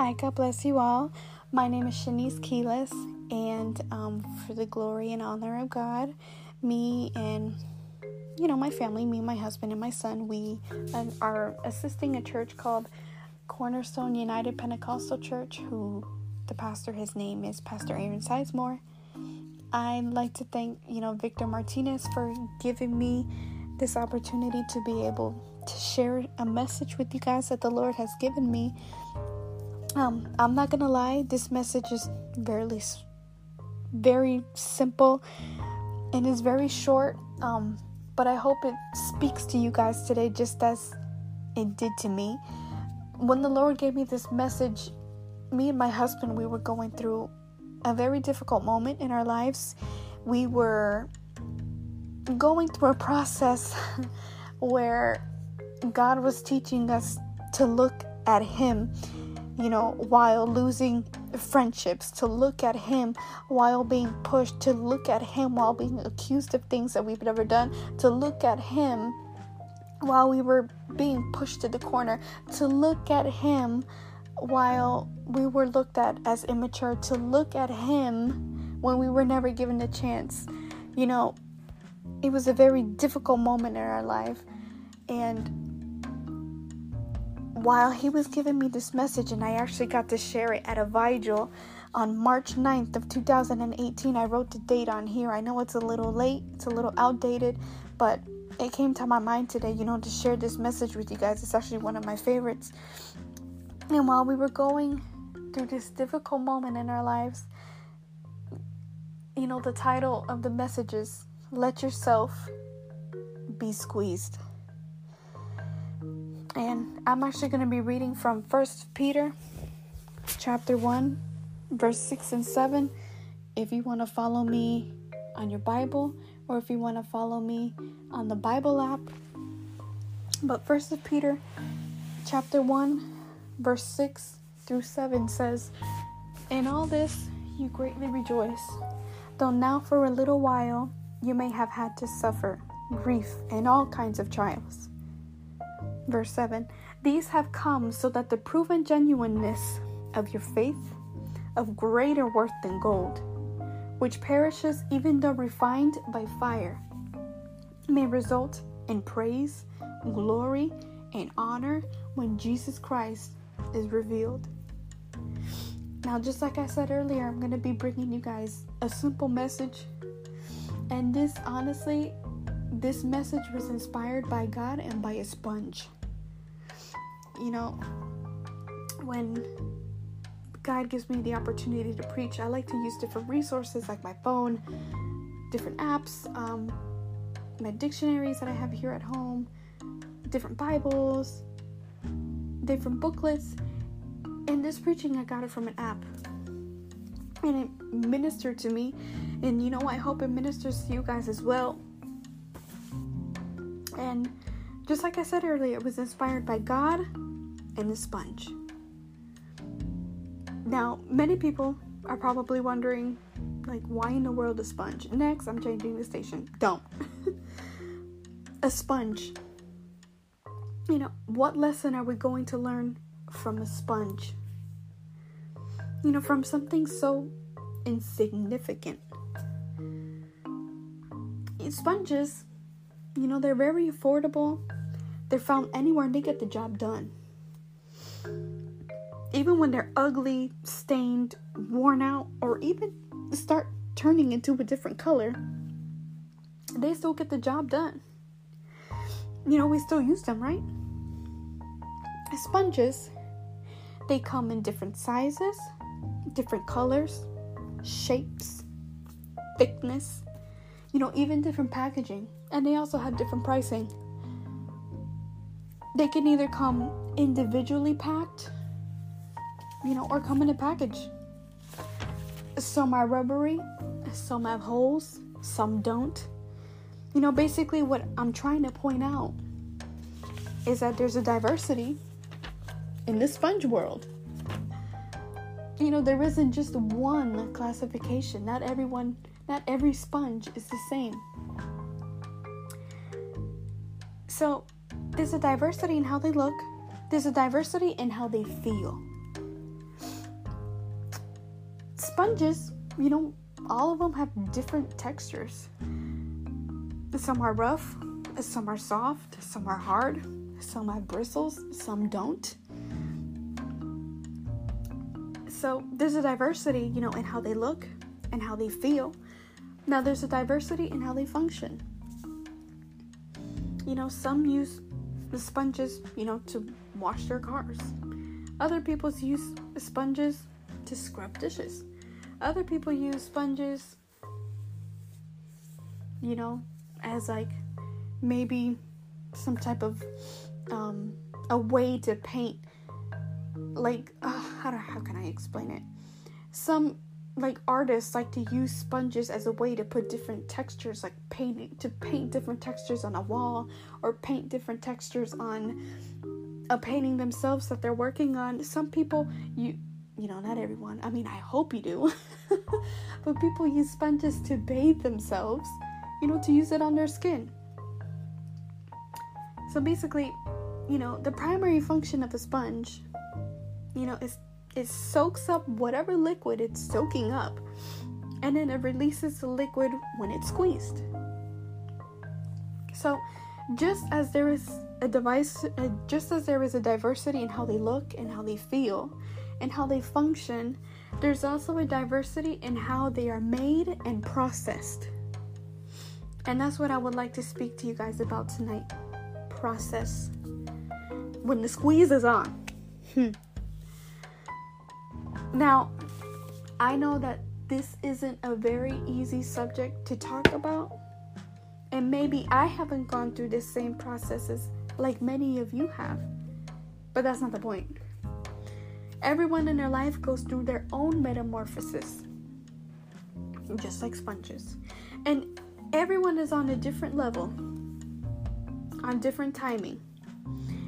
Hi, God bless you all. My name is Shanice Keyless, and um, for the glory and honor of God, me and you know my family, me, my husband, and my son, we uh, are assisting a church called Cornerstone United Pentecostal Church. Who the pastor, his name is Pastor Aaron Sizemore. I'd like to thank you know Victor Martinez for giving me this opportunity to be able to share a message with you guys that the Lord has given me um, I'm not gonna lie, this message is very, very simple and is very short. Um, but I hope it speaks to you guys today, just as it did to me. When the Lord gave me this message, me and my husband, we were going through a very difficult moment in our lives. We were going through a process where God was teaching us to look at Him you know, while losing friendships, to look at him while being pushed, to look at him while being accused of things that we've never done, to look at him while we were being pushed to the corner, to look at him while we were looked at as immature, to look at him when we were never given a chance. You know, it was a very difficult moment in our life, and while he was giving me this message, and I actually got to share it at a vigil on March 9th of 2018. I wrote the date on here. I know it's a little late, it's a little outdated, but it came to my mind today, you know, to share this message with you guys. It's actually one of my favorites. And while we were going through this difficult moment in our lives, you know, the title of the message is Let Yourself Be Squeezed. And I'm actually going to be reading from First Peter chapter 1 verse 6 and 7 if you want to follow me on your Bible or if you want to follow me on the Bible app. But First Peter chapter 1 verse 6 through 7 says, "In all this you greatly rejoice, though now for a little while you may have had to suffer grief and all kinds of trials." Verse 7 These have come so that the proven genuineness of your faith, of greater worth than gold, which perishes even though refined by fire, may result in praise, glory, and honor when Jesus Christ is revealed. Now, just like I said earlier, I'm going to be bringing you guys a simple message. And this, honestly, this message was inspired by God and by a sponge you know, when God gives me the opportunity to preach, I like to use different resources like my phone, different apps, um, my dictionaries that I have here at home, different Bibles, different booklets. And this preaching, I got it from an app. And it ministered to me. And you know, I hope it ministers to you guys as well. And just like I said earlier, it was inspired by God the sponge. Now, many people are probably wondering, like, why in the world a sponge? Next, I'm changing the station. Don't. a sponge. You know, what lesson are we going to learn from a sponge? You know, from something so insignificant. Sponges, you know, they're very affordable. They're found anywhere and they get the job done even when they're ugly, stained, worn out, or even start turning into a different color, they still get the job done. You know, we still use them, right? Sponges, they come in different sizes, different colors, shapes, thickness, you know, even different packaging. And they also have different pricing. They can either come individually packed, you know, or come in a package. Some are rubbery, some have holes, some don't. You know, basically, what I'm trying to point out is that there's a diversity in the sponge world. You know, there isn't just one classification. Not everyone, not every sponge is the same. So, there's a diversity in how they look, there's a diversity in how they feel. Sponges, you know, all of them have different textures. Some are rough, some are soft, some are hard, some have bristles, some don't. So there's a diversity, you know, in how they look and how they feel. Now there's a diversity in how they function. You know, some use the sponges, you know, to wash their cars. Other people use sponges to scrub dishes. Other people use sponges, you know, as like maybe some type of um, a way to paint like uh, how do, how can I explain it? Some like artists like to use sponges as a way to put different textures like painting to paint different textures on a wall or paint different textures on a painting themselves that they're working on. Some people you you know, not everyone. I mean, I hope you do. but people use sponges to bathe themselves, you know, to use it on their skin. So basically, you know, the primary function of a sponge, you know, is it soaks up whatever liquid it's soaking up and then it releases the liquid when it's squeezed. So, just as there is a device, uh, just as there is a diversity in how they look and how they feel and how they function, there's also a diversity in how they are made and processed. And that's what I would like to speak to you guys about tonight process when the squeeze is on. Hmm. Now, I know that this isn't a very easy subject to talk about, and maybe I haven't gone through the same processes like many of you have, but that's not the point. Everyone in their life goes through their own metamorphosis, just like sponges, and everyone is on a different level, on different timing.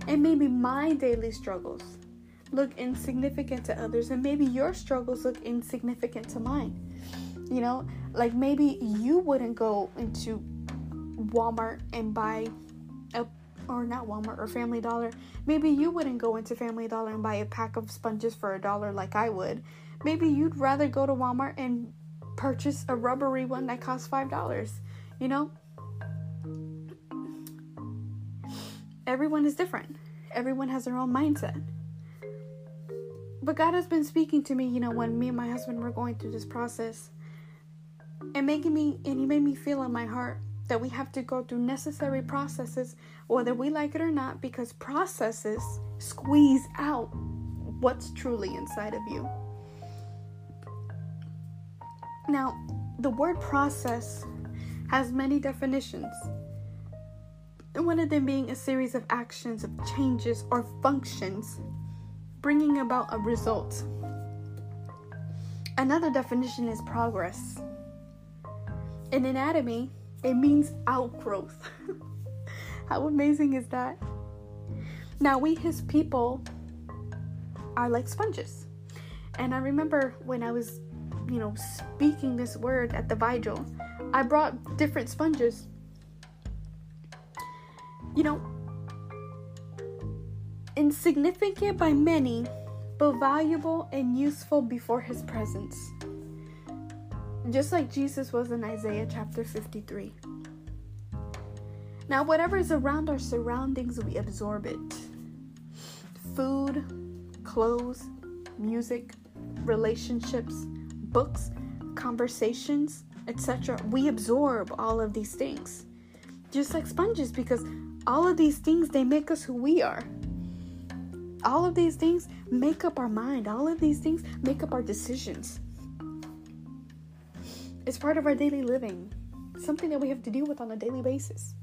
And maybe my daily struggles look insignificant to others, and maybe your struggles look insignificant to mine. You know, like maybe you wouldn't go into Walmart and buy or not Walmart or Family Dollar. Maybe you wouldn't go into Family Dollar and buy a pack of sponges for a dollar like I would. Maybe you'd rather go to Walmart and purchase a rubbery one that costs five dollars. You know? Everyone is different. Everyone has their own mindset but God has been speaking to me, you know, when me and my husband were going through this process and making me, and He made me feel in my heart that we have to go through necessary processes, whether we like it or not, because processes squeeze out what's truly inside of you. Now, the word process has many definitions. One of them being a series of actions, of changes, or functions bringing about a result. Another definition is progress. In anatomy, it means outgrowth. How amazing is that? Now, we, his people, are like sponges. And I remember when I was, you know, speaking this word at the vigil, I brought different sponges. You know, insignificant by many, but valuable and useful before his presence. Just like Jesus was in Isaiah chapter 53. Now, whatever is around our surroundings, we absorb it. Food, clothes, music, relationships, books, conversations, etc. We absorb all of these things. Just like sponges, because all of these things they make us who we are. All of these things make up our mind, all of these things make up our decisions. It's part of our daily living. something that we have to deal with on a daily basis.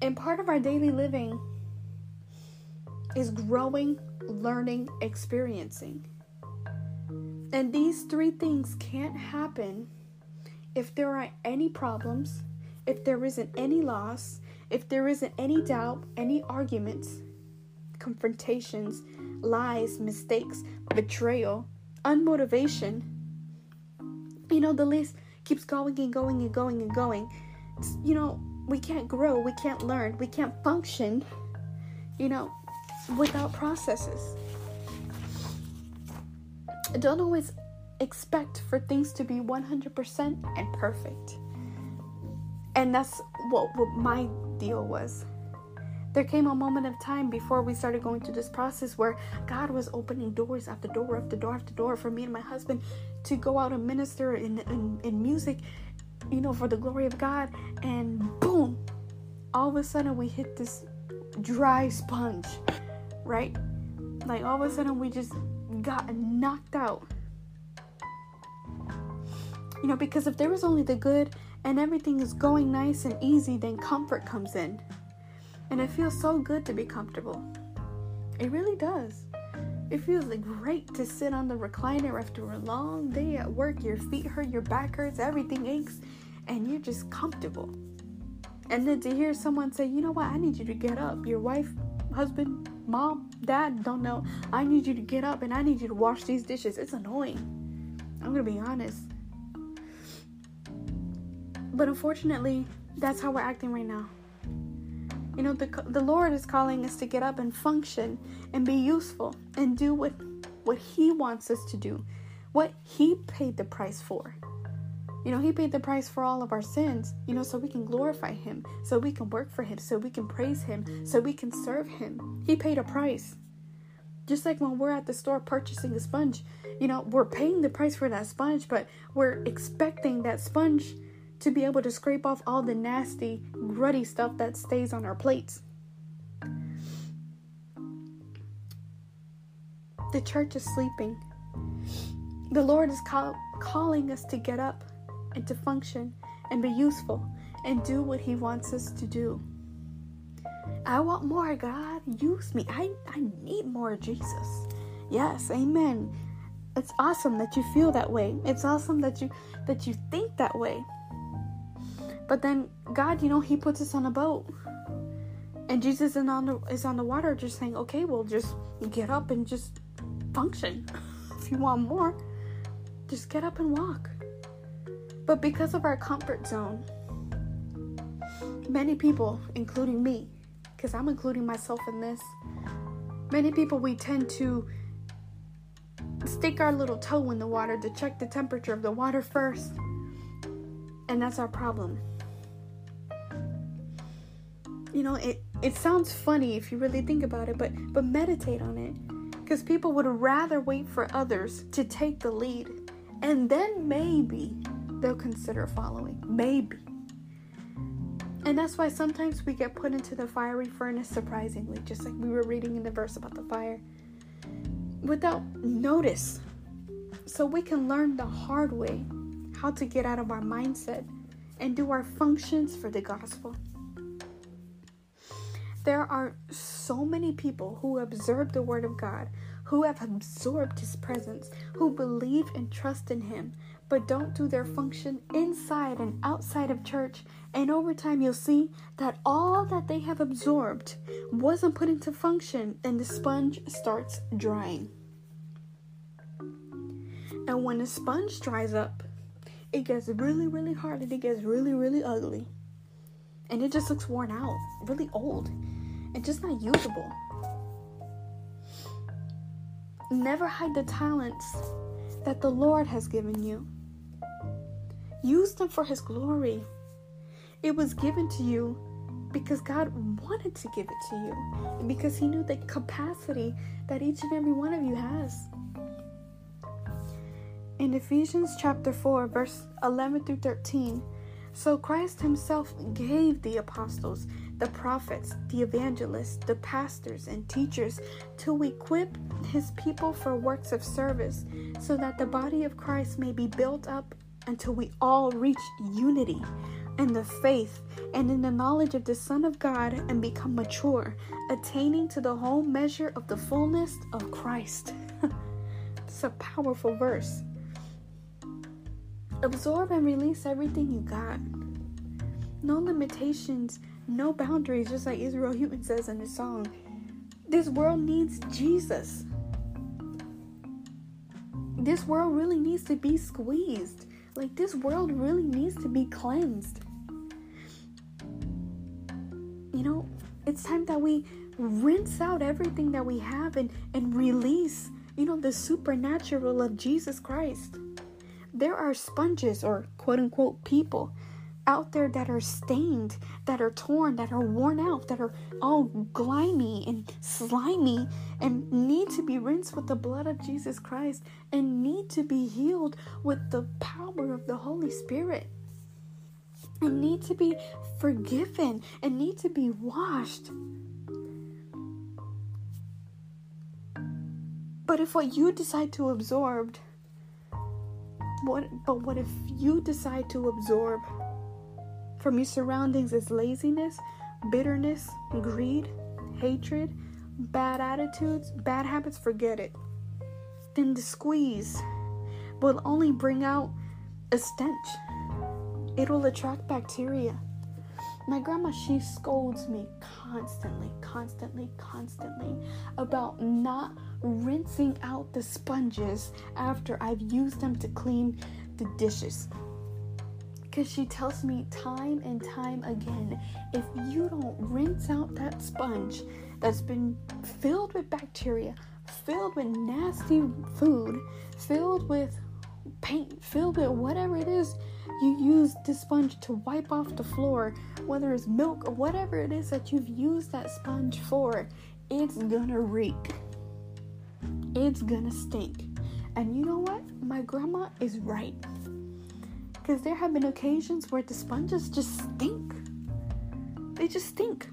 And part of our daily living is growing, learning, experiencing. And these three things can't happen if there are any problems, if there isn't any loss, if there isn't any doubt, any arguments, confrontations, lies, mistakes, betrayal, unmotivation. You know, the list keeps going and going and going and going. You know, we can't grow, we can't learn, we can't function, you know, without processes. Don't always expect for things to be 100% and perfect. And that's what, what my deal was. There came a moment of time before we started going through this process where God was opening doors after door after door after door for me and my husband to go out and minister in, in, in music, you know, for the glory of God. And boom, all of a sudden we hit this dry sponge, right? Like all of a sudden we just got knocked out. You know, because if there was only the good and everything is going nice and easy, then comfort comes in. And it feels so good to be comfortable. It really does. It feels like great to sit on the recliner after a long day at work. Your feet hurt, your back hurts, everything aches, and you're just comfortable. And then to hear someone say, you know what, I need you to get up. Your wife, husband, mom, dad, don't know. I need you to get up and I need you to wash these dishes. It's annoying. I'm going to be honest. But unfortunately, that's how we're acting right now. You know, the, the Lord is calling us to get up and function and be useful and do what, what He wants us to do, what He paid the price for. You know, He paid the price for all of our sins, you know, so we can glorify Him, so we can work for Him, so we can praise Him, so we can serve Him. He paid a price. Just like when we're at the store purchasing a sponge, you know, we're paying the price for that sponge, but we're expecting that sponge to be able to scrape off all the nasty, gruddy stuff that stays on our plates. The church is sleeping. The Lord is call- calling us to get up and to function and be useful and do what He wants us to do. I want more, God. Use me. I, I need more, Jesus. Yes, amen. It's awesome that you feel that way. It's awesome that you that you think that way. But then God, you know, He puts us on a boat. And Jesus is on the is on the water just saying, Okay, well just get up and just function. if you want more, just get up and walk. But because of our comfort zone, many people, including me, because I'm including myself in this, many people we tend to stick our little toe in the water to check the temperature of the water first. And that's our problem you know it it sounds funny if you really think about it but but meditate on it. Because people would rather wait for others to take the lead and then maybe they'll consider following. Maybe. And that's why sometimes we get put into the fiery furnace surprisingly just like we were reading in the verse about the fire without notice. So we can learn the hard way how to get out of our mindset and do our functions for the gospel there are so many people who observe the Word of God, who have absorbed His presence, who believe and trust in Him, but don't do their function inside and outside of church. And over time, you'll see that all that they have absorbed wasn't put into function, and the sponge starts drying. And when the sponge dries up, it gets really, really hard and it gets really, really ugly. And it just looks worn out, really old and just not usable. Never hide the talents that the Lord has given you. Use them for His glory. It was given to you because God wanted to give it to you, and because He knew the capacity that each and every one of you has. In Ephesians chapter 4, verse 11 through 13, so Christ Himself gave the apostles the prophets, the evangelists, the pastors, and teachers to equip his people for works of service, so that the body of Christ may be built up until we all reach unity in the faith and in the knowledge of the Son of God and become mature, attaining to the whole measure of the fullness of Christ. it's a powerful verse. Absorb and release everything you got. No limitations, no boundaries, just like Israel Houghton says in his song. This world needs Jesus. This world really needs to be squeezed. Like, this world really needs to be cleansed. You know, it's time that we rinse out everything that we have and, and release, you know, the supernatural of Jesus Christ. There are sponges or quote unquote people out there that are stained, that are torn, that are worn out, that are all grimy and slimy and need to be rinsed with the blood of Jesus Christ and need to be healed with the power of the Holy Spirit and need to be forgiven and need to be washed. But if what you decide to absorb, what but what if you decide to absorb from your surroundings is laziness, bitterness, greed, hatred, bad attitudes, bad habits, forget it. Then the squeeze will only bring out a stench it will attract bacteria. My grandma, she scolds me constantly, constantly, constantly about not rinsing out the sponges after I've used them to clean the dishes. Because she tells me time and time again if you don't rinse out that sponge that's been filled with bacteria, filled with nasty food, filled with paint, filled with whatever it is you use the sponge to wipe off the floor, whether it's milk or whatever it is that you've used that sponge for, it's gonna reek. It's gonna stink. And you know what? My grandma is right. Because there have been occasions where the sponges just stink. They just stink.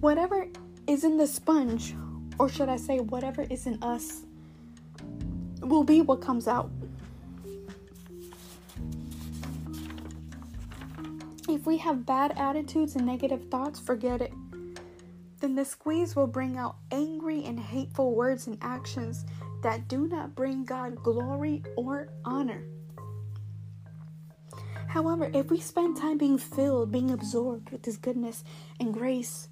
Whatever is in the sponge, or should I say, whatever is in us, will be what comes out. If we have bad attitudes and negative thoughts, forget it. Then the squeeze will bring out angry and hateful words and actions that do not bring God glory or honor. However, if we spend time being filled, being absorbed with His goodness and grace,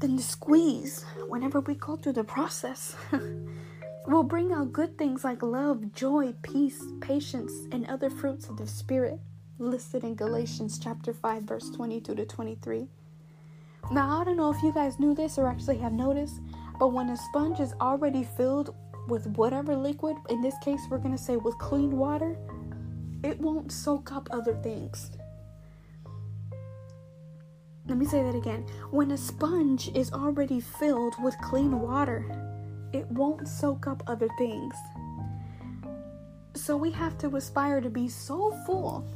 then the squeeze, whenever we go through the process, will bring out good things like love, joy, peace, patience, and other fruits of the Spirit listed in Galatians chapter 5 verse 22 to 23. Now, I don't know if you guys knew this or actually have noticed, but when a sponge is already filled with whatever liquid, in this case we're going to say with clean water, it won't soak up other things. Let me say that again. When a sponge is already filled with clean water, it won't soak up other things. So we have to aspire to be so full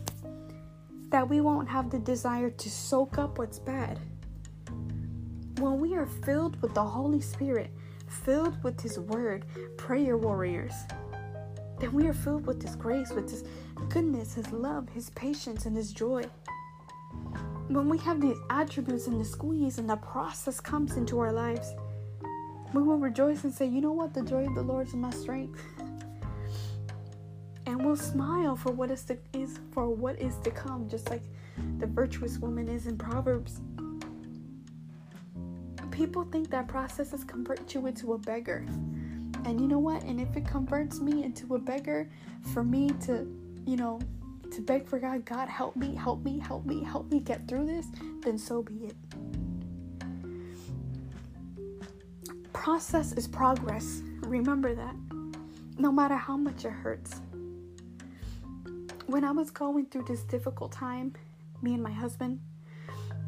that we won't have the desire to soak up what's bad. When we are filled with the Holy Spirit, filled with His Word, prayer warriors, then we are filled with His grace, with His goodness, His love, His patience, and His joy. When we have these attributes in the squeeze and the process comes into our lives, we will rejoice and say, You know what? The joy of the Lord is my strength. and we'll smile for what is to is for what is to come, just like the virtuous woman is in Proverbs. People think that processes convert you into a beggar. And you know what? And if it converts me into a beggar for me to, you know, to beg for God, God help me, help me, help me, help me get through this, then so be it. Process is progress. Remember that. No matter how much it hurts when I was going through this difficult time, me and my husband,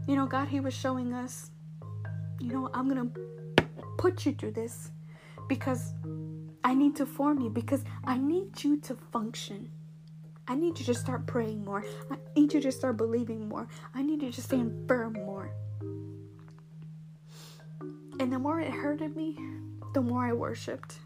you know, God, He was showing us, you know, I'm to put you through this because I need to form you, because I need you to function. I need you to start praying more. I need you to start believing more. I need you to stand firm more. And the more it hurted me, the more I worshiped.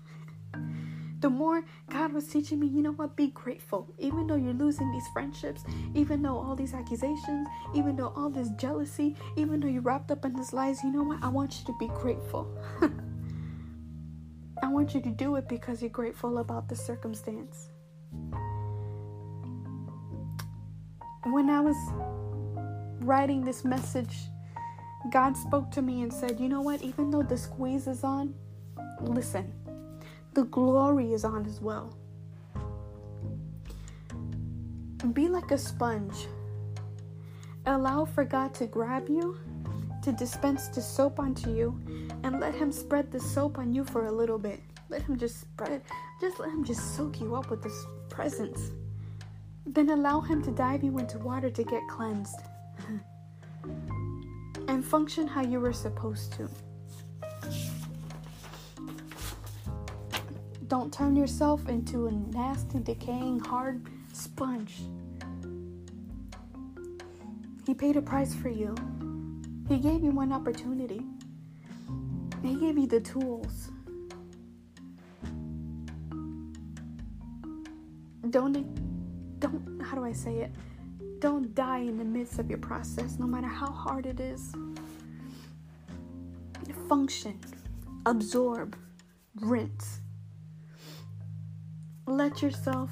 The more God was teaching me, you know what, be grateful. Even though you're losing these friendships, even though all these accusations, even though all this jealousy, even though you're wrapped up in this lies, you know what, I want you to be grateful. I want you to do it because you're grateful about the circumstance. When I was writing this message, God spoke to me and said, You know what? Even though the squeeze is on, listen, the glory is on as well. Be like a sponge. Allow for God to grab you, to dispense the soap onto you, and let Him spread the soap on you for a little bit. Let Him just spread, just let Him just soak you up with His presence. Then allow Him to dive you into water to get cleansed and function how you were supposed to. Don't turn yourself into a nasty, decaying, hard sponge. He paid a price for you. He gave you one opportunity. He gave you the tools. Don't, don't, how do I say it? Don't die in the midst of your process, no matter how hard it is. Function, absorb, rinse. Let yourself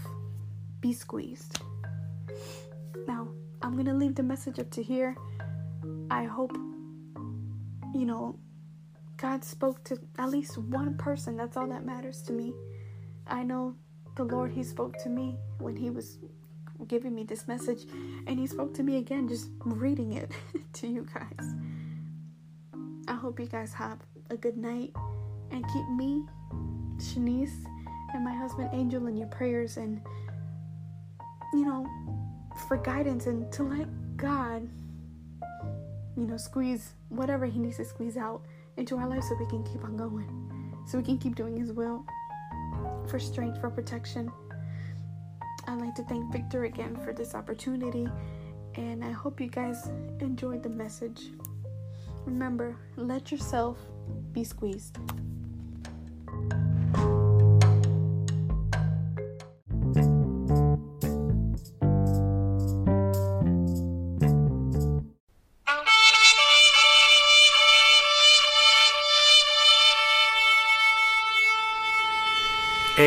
be squeezed. Now, I'm going to leave the message up to here. I hope, you know, God spoke to at least one person. That's all that matters to me. I know the Lord, He spoke to me when He was giving me this message, and He spoke to me again just reading it to you guys. I hope you guys have a good night and keep me, Shanice, and my husband Angel in your prayers and, you know, for guidance and to let God, you know, squeeze whatever He needs to squeeze out into our life so we can keep on going, so we can keep doing His will, for strength, for protection. I'd like to thank Victor again for this opportunity, and I hope you guys enjoyed the message. Remember, let yourself be squeezed.